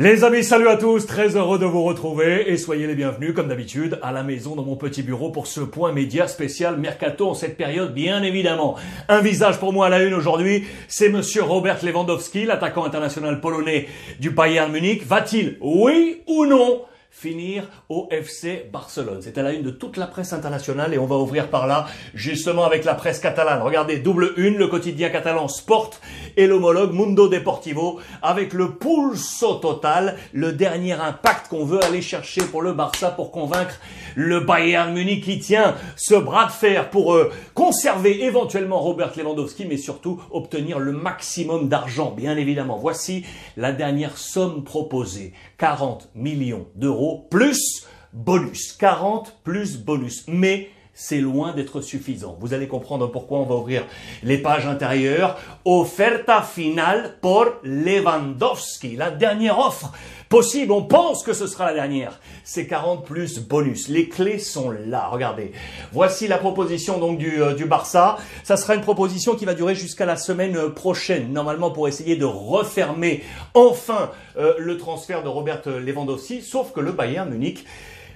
Les amis, salut à tous, très heureux de vous retrouver et soyez les bienvenus comme d'habitude à la maison dans mon petit bureau pour ce point média spécial Mercato en cette période bien évidemment. Un visage pour moi à la une aujourd'hui, c'est monsieur Robert Lewandowski, l'attaquant international polonais du Bayern Munich. Va-t-il, oui ou non, finir au FC Barcelone. C'est à la une de toute la presse internationale et on va ouvrir par là, justement avec la presse catalane. Regardez, double une, le quotidien catalan Sport et l'homologue Mundo Deportivo avec le pulso total, le dernier impact qu'on veut aller chercher pour le Barça pour convaincre le Bayern Munich qui tient ce bras de fer pour euh, conserver éventuellement Robert Lewandowski mais surtout obtenir le maximum d'argent, bien évidemment. Voici la dernière somme proposée. 40 millions d'euros plus bonus. 40 plus bonus. Mais c'est loin d'être suffisant. Vous allez comprendre pourquoi on va ouvrir les pages intérieures. Oferta finale pour Lewandowski. La dernière offre possible. On pense que ce sera la dernière. C'est 40 plus bonus. Les clés sont là. Regardez. Voici la proposition donc du, euh, Barça. Ça sera une proposition qui va durer jusqu'à la semaine prochaine. Normalement pour essayer de refermer enfin euh, le transfert de Robert Lewandowski. Sauf que le Bayern Munich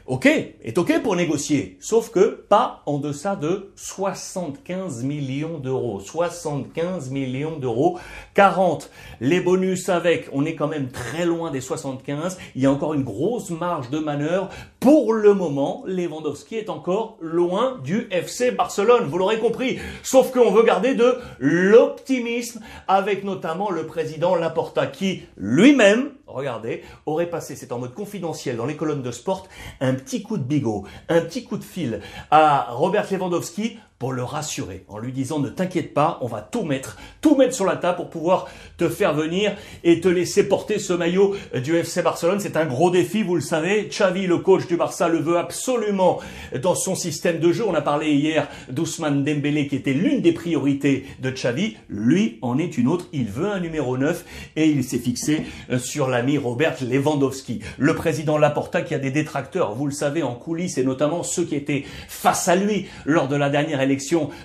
ok, est ok pour négocier, sauf que pas en deçà de 75 millions d'euros. 75 millions d'euros, 40 les bonus avec, on est quand même très loin des 75, il y a encore une grosse marge de manœuvre. Pour le moment, Lewandowski est encore loin du FC Barcelone, vous l'aurez compris, sauf qu'on veut garder de l'optimisme avec notamment le président Laporta qui lui-même regardez, aurait passé, c'est en mode confidentiel dans les colonnes de sport, un petit coup de bigot, un petit coup de fil à Robert Lewandowski pour le rassurer en lui disant ne t'inquiète pas, on va tout mettre, tout mettre sur la table pour pouvoir te faire venir et te laisser porter ce maillot du FC Barcelone. C'est un gros défi, vous le savez. Xavi, le coach du Barça, le veut absolument dans son système de jeu. On a parlé hier d'Ousmane Dembélé qui était l'une des priorités de Xavi. Lui en est une autre. Il veut un numéro 9 et il s'est fixé euh, sur l'ami Robert Lewandowski. Le président Laporta qui a des détracteurs, vous le savez, en coulisses et notamment ceux qui étaient face à lui lors de la dernière élection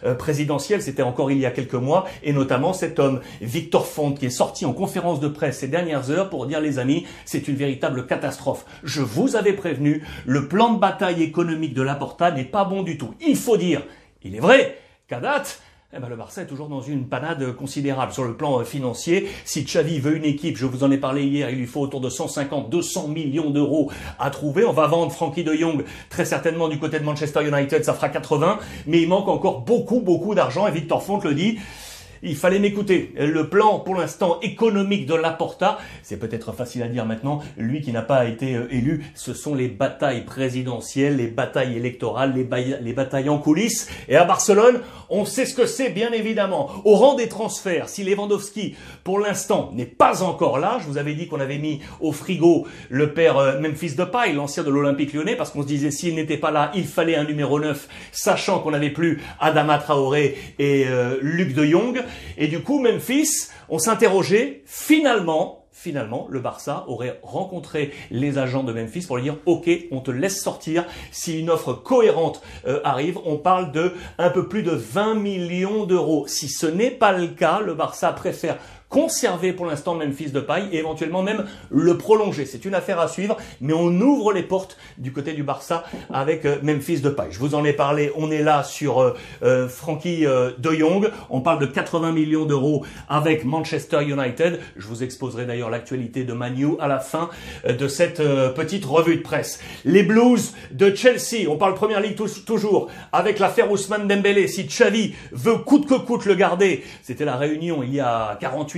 euh, présidentielle, c'était encore il y a quelques mois, et notamment cet homme, Victor Font, qui est sorti en conférence de presse ces dernières heures pour dire, les amis, c'est une véritable catastrophe. Je vous avais prévenu, le plan de bataille économique de Laporta n'est pas bon du tout. Il faut dire, il est vrai qu'à date, eh ben, le Barça est toujours dans une panade considérable sur le plan euh, financier. Si Xavi veut une équipe, je vous en ai parlé hier, il lui faut autour de 150, 200 millions d'euros à trouver. On va vendre Frankie de Jong très certainement du côté de Manchester United, ça fera 80, mais il manque encore beaucoup, beaucoup d'argent et Victor Font le dit il fallait m'écouter. Le plan, pour l'instant, économique de Laporta, c'est peut-être facile à dire maintenant, lui qui n'a pas été euh, élu, ce sont les batailles présidentielles, les batailles électorales, les, les batailles en coulisses. Et à Barcelone, on sait ce que c'est, bien évidemment. Au rang des transferts, si Lewandowski, pour l'instant, n'est pas encore là, je vous avais dit qu'on avait mis au frigo le père euh, Memphis Depay, l'ancien de l'Olympique lyonnais, parce qu'on se disait s'il n'était pas là, il fallait un numéro 9, sachant qu'on n'avait plus Adama Traoré et euh, Luc de Jong. Et du coup, Memphis, on s'interrogeait, finalement, finalement, le Barça aurait rencontré les agents de Memphis pour leur dire OK, on te laisse sortir si une offre cohérente euh, arrive. On parle de un peu plus de 20 millions d'euros. Si ce n'est pas le cas, le Barça préfère conserver pour l'instant Memphis de paille et éventuellement même le prolonger. C'est une affaire à suivre, mais on ouvre les portes du côté du Barça avec euh, Memphis de paille. Je vous en ai parlé, on est là sur euh, euh Frankie euh, de Jong, on parle de 80 millions d'euros avec Manchester United. Je vous exposerai d'ailleurs l'actualité de Manu à la fin de cette petite revue de presse. Les Blues de Chelsea, on parle Première Ligue toujours, avec l'affaire Ousmane Dembélé. Si Xavi veut coûte que coûte le garder, c'était la réunion il y a 48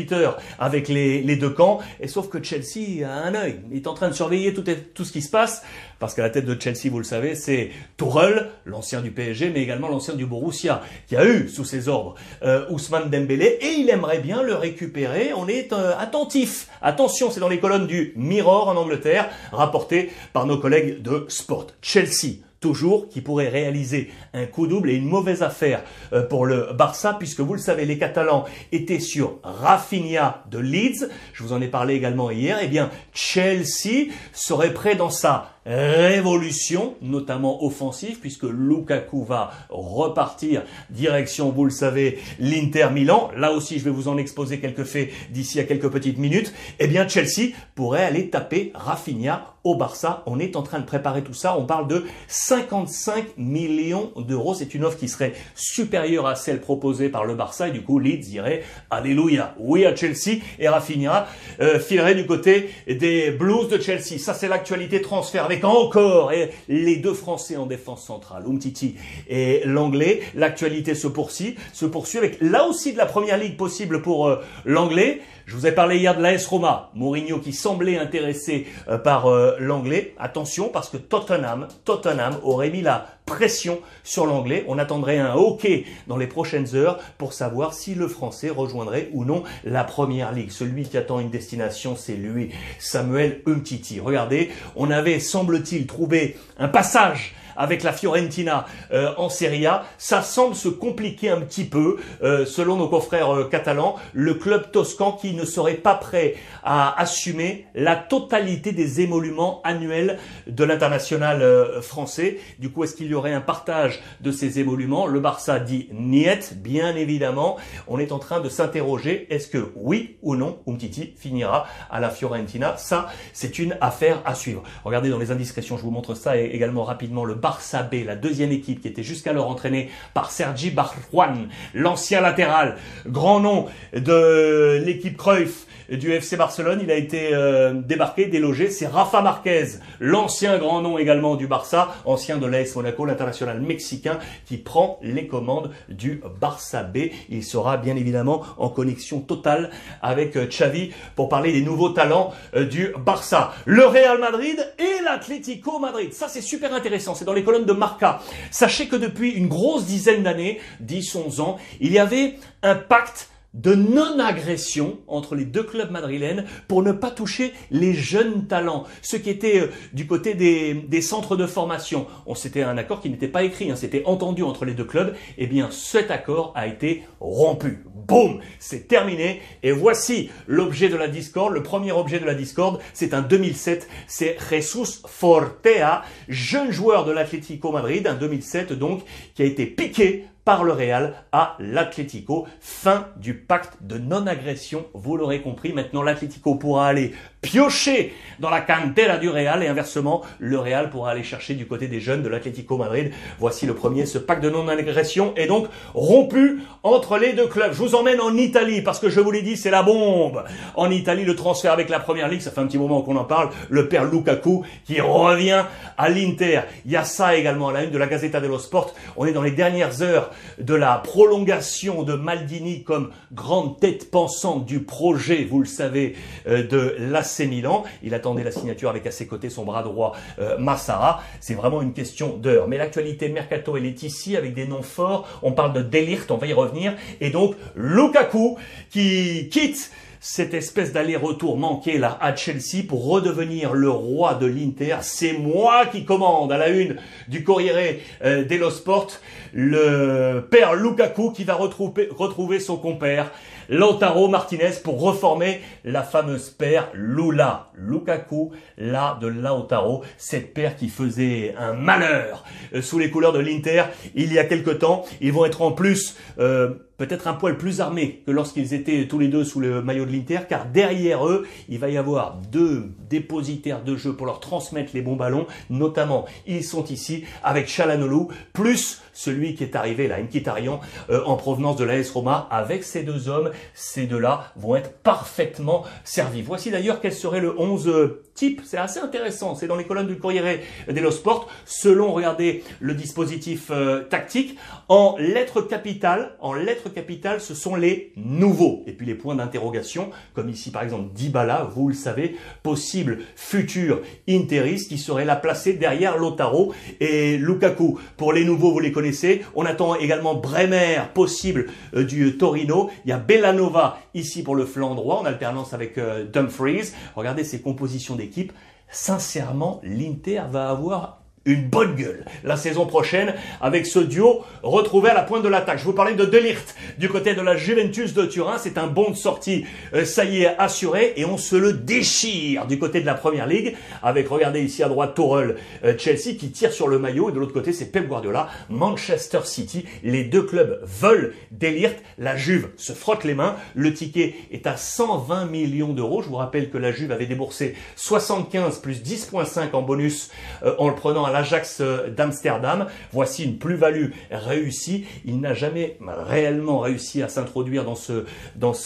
avec les, deux camps. Et sauf que Chelsea a un œil. Il est en train de surveiller tout, tout ce qui se passe. Parce qu'à la tête de Chelsea, vous le savez, c'est Tourelle, l'ancien du PSG, mais également l'ancien du Borussia, qui a eu sous ses ordres euh, Ousmane Dembélé. Et il aimerait bien le récupérer. On est euh, attentif. Attention, c'est dans les colonnes du Mirror en Angleterre, rapporté par nos collègues de Sport. Chelsea toujours, qui pourrait réaliser un coup double et une mauvaise affaire euh, pour le Barça, puisque vous le savez, les Catalans étaient sur Rafinha de Leeds, je vous en ai parlé également hier, et eh bien Chelsea serait prêt dans sa révolution, notamment offensive, puisque Lukaku va repartir direction, vous le savez, l'Inter Milan. Là aussi, je vais vous en exposer quelques faits d'ici à quelques petites minutes. Eh bien, Chelsea pourrait aller taper Rafinha au Barça. On est en train de préparer tout ça. On parle de 55 millions d'euros. C'est une offre qui serait supérieure à celle proposée par le Barça. Et du coup, Leeds dirait Alléluia, oui à Chelsea. Et Rafinha euh, filerait du côté des Blues de Chelsea. Ça, c'est l'actualité transfert avec encore et les deux Français en défense centrale, Umtiti et l'Anglais. L'actualité se poursuit, se poursuit avec là aussi de la première ligue possible pour euh, l'Anglais. Je vous ai parlé hier de l'AS Roma, Mourinho qui semblait intéressé euh, par euh, l'anglais. Attention parce que Tottenham, Tottenham aurait mis la pression sur l'anglais. On attendrait un hockey dans les prochaines heures pour savoir si le français rejoindrait ou non la première ligue. Celui qui attend une destination, c'est lui, Samuel Umtiti. Regardez, on avait, semble-t-il, trouvé un passage avec la Fiorentina euh, en Serie A. Ça semble se compliquer un petit peu, euh, selon nos confrères euh, catalans. Le club toscan qui ne serait pas prêt à assumer la totalité des émoluments annuels de l'international français. Du coup, est-ce qu'il y aurait un partage de ces émoluments Le Barça dit niet, bien évidemment. On est en train de s'interroger, est-ce que oui ou non, Umtiti finira à la Fiorentina? Ça, c'est une affaire à suivre. Regardez dans les indiscrétions, je vous montre ça également rapidement le Barça B, la deuxième équipe qui était jusqu'alors entraînée par Sergi Barjuan, l'ancien latéral, grand nom de l'équipe Cruyff du FC Barcelone. Il a été euh, débarqué, délogé. C'est Rafa Marquez, l'ancien grand nom également du Barça, ancien de l'AS Monaco, l'international mexicain, qui prend les commandes du Barça B. Il sera bien évidemment en connexion totale avec euh, Xavi pour parler des nouveaux talents euh, du Barça. Le Real Madrid et l'Atlético Madrid. Ça, c'est super intéressant. C'est dans les colonnes de Marca. Sachez que depuis une grosse dizaine d'années, 10, 11 ans, il y avait un pacte de non-agression entre les deux clubs madrilènes pour ne pas toucher les jeunes talents, ceux qui étaient euh, du côté des, centres de formation. On C'était un accord qui n'était pas écrit, hein, c'était entendu entre les deux clubs. Eh bien, cet accord a été rompu. Boum C'est terminé. Et voici l'objet de la discorde. Le premier objet de la discorde, c'est un 2007. C'est Jesus Fortea, jeune joueur de l'Atlético Madrid, un 2007 donc, qui a été piqué par le Real à l'Atlético. Fin du pacte de non-agression, vous l'aurez compris. Maintenant, l'Atlético pourra aller piocher dans la cantera du Real et inversement, le Real pourra aller chercher du côté des jeunes de l'Atlético Madrid. Voici le premier, ce pacte de non-agression est donc rompu entre les deux clubs. Je vous emmène en Italie parce que je vous l'ai dit, c'est la bombe. En Italie, le transfert avec la première ligue, ça fait un petit moment qu'on en parle. Le père Lukaku qui revient à l'Inter. Il y a ça également à la une de la Gazzetta dello Sport. On est dans les dernières heures de la prolongation de Maldini comme grande tête pensante du projet, vous le savez, euh, de la Milan. Il attendait la signature avec à ses côtés son bras droit euh, Massara. C'est vraiment une question d'heure. Mais l'actualité mercato, elle est ici avec des noms forts. On parle de Delirte, on va y revenir. Et donc Lukaku qui quitte cette espèce d'aller-retour manqué là à Chelsea pour redevenir le roi de l'Inter. C'est moi qui commande à la une du Corriere euh, dello Sport le père Lukaku qui va retrouver, son compère Lautaro Martinez pour reformer la fameuse paire Lula. Lukaku, là de Lautaro, cette paire qui faisait un malheur euh, sous les couleurs de l'Inter il y a quelque temps. Ils vont être en plus euh, peut-être un poil plus armés que lorsqu'ils étaient tous les deux sous le maillot de l'Inter, car derrière eux, il va y avoir deux dépositaires de jeu pour leur transmettre les bons ballons, notamment ils sont ici avec Chalanolu, plus celui qui est arrivé là, Nkitarian, euh, en provenance de l'AS Roma, avec ces deux hommes, ces deux-là vont être parfaitement servis. Voici d'ailleurs quel serait le 11 type, c'est assez intéressant, c'est dans les colonnes du Corriere dello Sport, selon, regardez, le dispositif euh, tactique, en lettres capitales, en lettres capitales, ce sont les nouveaux. Et puis les points d'interrogation, comme ici par exemple Dybala, vous le savez, possible futur interiste qui serait là placé derrière Lotaro et Lukaku. Pour les nouveaux, vous les connaissez. On attend également Bremer, possible euh, du Torino. Il y a Bellanova ici pour le flanc droit, en alternance avec euh, Dumfries. Regardez ces compositions d'équipe. Sincèrement, l'Inter va avoir une bonne gueule la saison prochaine avec ce duo retrouvé à la pointe de l'attaque. Je vous parlais de Delirte du côté de la Juventus de Turin. C'est un bon de sortie, euh, ça y est, assuré et on se le déchire du côté de la Première Ligue avec, regardez ici à droite, Tourelle, euh, Chelsea qui tire sur le maillot et de l'autre côté c'est Pep Guardiola, Manchester City. Les deux clubs veulent Delirte. La Juve se frotte les mains. Le ticket est à 120 millions d'euros. Je vous rappelle que la Juve avait déboursé 75 plus 10.5 en bonus euh, en le prenant à l'Ajax d'Amsterdam. Voici une plus-value réussie. Il n'a jamais réellement réussi à s'introduire dans ce,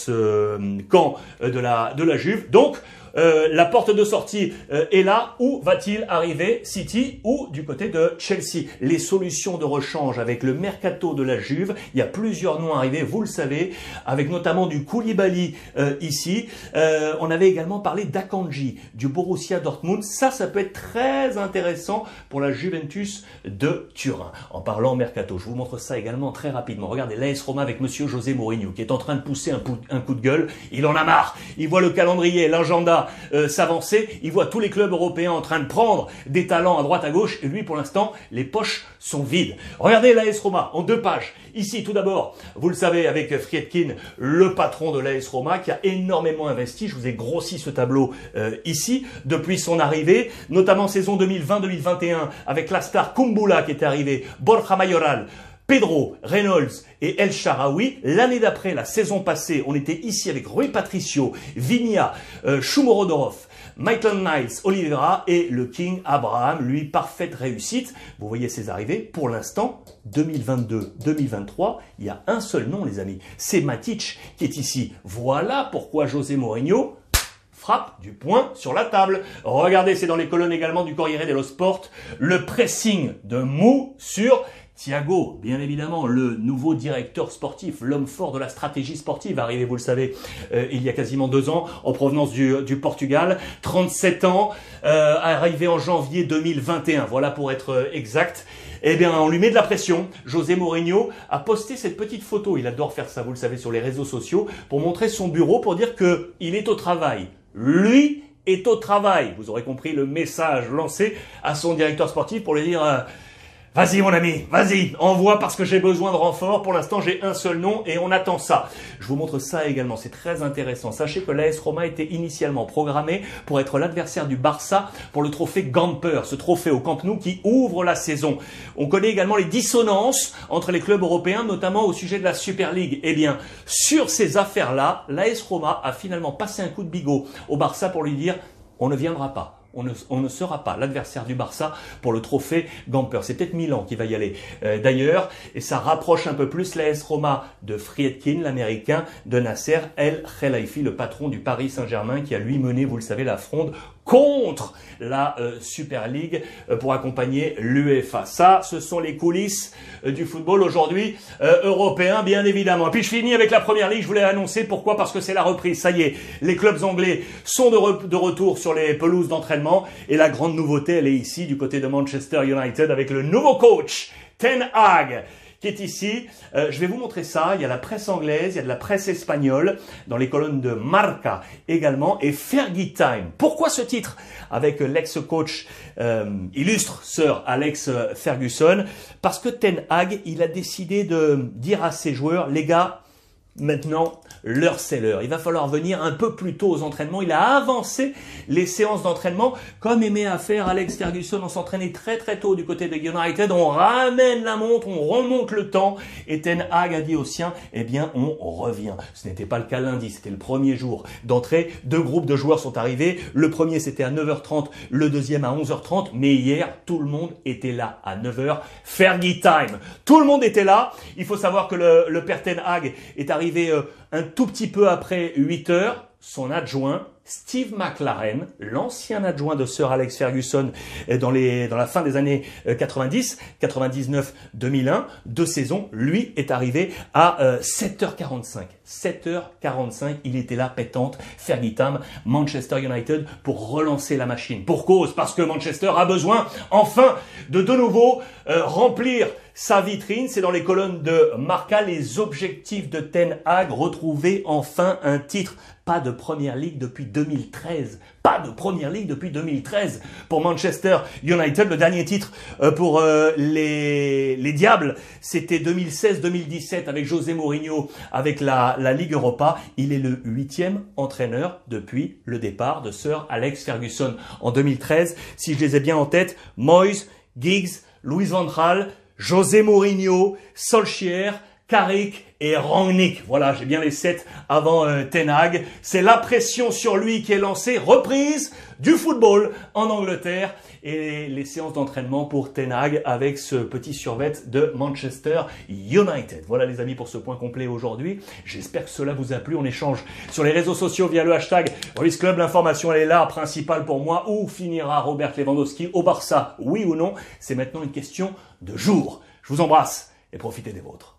euh, camp de la, de la Juve. Donc, euh, la porte de sortie euh, est là. Où va-t-il arriver City? Ou du côté de Chelsea? Les solutions de rechange avec le mercato de la Juve, il y a plusieurs noms arrivés, vous le savez, avec notamment du Koulibaly euh, ici. on avait également parlé d'Akanji, du Borussia Dortmund. Ça, ça peut être très intéressant pour la Juventus de Turin. En parlant mercato, je vous montre ça également très rapidement. Regardez l'AS Roma avec Monsieur José Mourinho qui est en train de pousser un, un coup de gueule. Il en a marre. Il voit le calendrier, l'agenda euh, s'avancer. Il voit tous les clubs européens en train de prendre des talents à droite à gauche et lui pour l'instant les poches sont vides. Regardez l'AS Roma en deux pages. Ici tout d'abord, vous le savez avec Friedkin, le patron de l'AS Roma qui a énormément investi. Je vous ai grossi ce tableau euh, ici depuis son arrivée, notamment saison 2020-2021 avec la star Kumbula qui était arrivé, Borja Mayoral, Pedro, Reynolds et El Sharawi. L'année d'après, la saison passée, on était ici avec Rui Patricio, Vinia, euh, Michael Niles, Oliveira et le King Abraham, lui, parfaite réussite. Vous voyez ses arrivées. Pour l'instant, 2022-2023, il y a un seul nom, les amis. C'est Matic qui est ici. Voilà pourquoi José Mourinho frappe du poing sur la table. Regardez, c'est dans les colonnes également du Corriere dello Sport, le pressing de Mou sur Thiago, bien évidemment, le nouveau directeur sportif, l'homme fort de la stratégie sportive, arrivé, vous le savez, euh, il y a quasiment deux ans, en provenance du, Portugal, 37 ans, euh, arrivé en janvier 2021, voilà pour être euh, exact. Eh bien, on lui met de la pression. José Mourinho a posté cette petite photo, il adore faire ça, vous le savez, sur les réseaux sociaux, pour montrer son bureau, pour dire que il est au travail. Lui est au travail. Vous aurez compris le message lancé à son directeur sportif pour lui dire... Vas-y mon ami, vas-y, envoie parce que j'ai besoin de renfort. Pour l'instant, j'ai un seul nom et on attend ça. Je vous montre ça également, c'est très intéressant. Sachez que l'AS Roma était initialement programmé pour être l'adversaire du Barça pour le trophée Gamper, ce trophée au Camp Nou qui ouvre la saison. On connaît également les dissonances entre les clubs européens, notamment au sujet de la Super League. Eh bien, sur ces affaires-là, l'AS Roma a finalement passé un coup de bigot au Barça pour lui dire on ne viendra pas on ne, sera pas l'adversaire du Barça pour le trophée Gamper. C'est peut-être Milan qui va y aller euh, d'ailleurs, et ça rapproche un peu plus l'AS Roma de Friedkin, l'américain, de Nasser El Khelaifi, le patron du Paris Saint-Germain, qui a lui mené, vous le savez, la fronde contre la euh, Super League euh, pour accompagner l'UEFA. Ça, ce sont les coulisses du football aujourd'hui européen, bien évidemment. Et puis je finis avec la Première Ligue, je voulais annoncer pourquoi, parce que c'est la reprise. Ça y est, les clubs anglais sont de, de retour sur les pelouses d'entraînement et la grande nouveauté, elle est ici du côté de Manchester United avec le nouveau coach, Ten Hag qui est ici. Euh, je vais vous montrer ça. Il y a la presse anglaise, il y a de la presse espagnole, dans les colonnes de Marca également, et Fergie Time. Pourquoi ce titre Avec l'ex-coach euh, illustre, Sir Alex Ferguson, parce que Ten Hag, il a décidé de dire à ses joueurs, les gars, Maintenant, l'heure c'est l'heure. Il va falloir venir un peu plus tôt aux entraînements. Il a avancé les séances d'entraînement comme aimait à faire Alex Ferguson. On s'entraînait très très tôt du côté de United. On ramène la montre, on remonte le temps. Et Ten Hag a dit aux siens, eh bien on revient. Ce n'était pas le cas lundi, c'était le premier jour d'entrée. Deux groupes de joueurs sont arrivés. Le premier c'était à 9h30, le deuxième à 11h30. Mais hier, tout le monde était là à 9h. Fergie time. Tout le monde était là. Il faut savoir que le, le père Ten Hag est arrivé euh, un tout petit peu après 8 heures, son adjoint, Steve McLaren, l'ancien adjoint de Sir Alex Ferguson dans, les, dans la fin des années 90, 99, 2001, deux saisons, lui est arrivé à 7h45. Euh, 7h45, il était là, pétante, Fergie Tam, Manchester United, pour relancer la machine. Pour cause, parce que Manchester a besoin, enfin, de de nouveau euh, remplir sa vitrine. C'est dans les colonnes de Marca, les objectifs de Ten Hag, retrouver enfin un titre. Pas de première ligue depuis 2013. Pas de première ligue depuis 2013 pour Manchester United. Le dernier titre euh, pour euh, les, les Diables, c'était 2016-2017 avec José Mourinho, avec la, la Ligue Europa. Il est le huitième entraîneur depuis le départ de Sir Alex Ferguson en 2013. Si je les ai bien en tête, Moyes, Giggs, Louis Van Gaal, José Mourinho, Solskjaer, Carrick et Rangnick. Voilà, j'ai bien les sept avant euh, Tenag. C'est la pression sur lui qui est lancée. Reprise du football en Angleterre et les séances d'entraînement pour Tenag avec ce petit survêt de Manchester United. Voilà les amis pour ce point complet aujourd'hui. J'espère que cela vous a plu. On échange sur les réseaux sociaux via le hashtag Ruiz Club. L'information elle est là, principale pour moi. Où finira Robert Lewandowski au Barça Oui ou non? C'est maintenant une question de jour. Je vous embrasse et profitez des vôtres.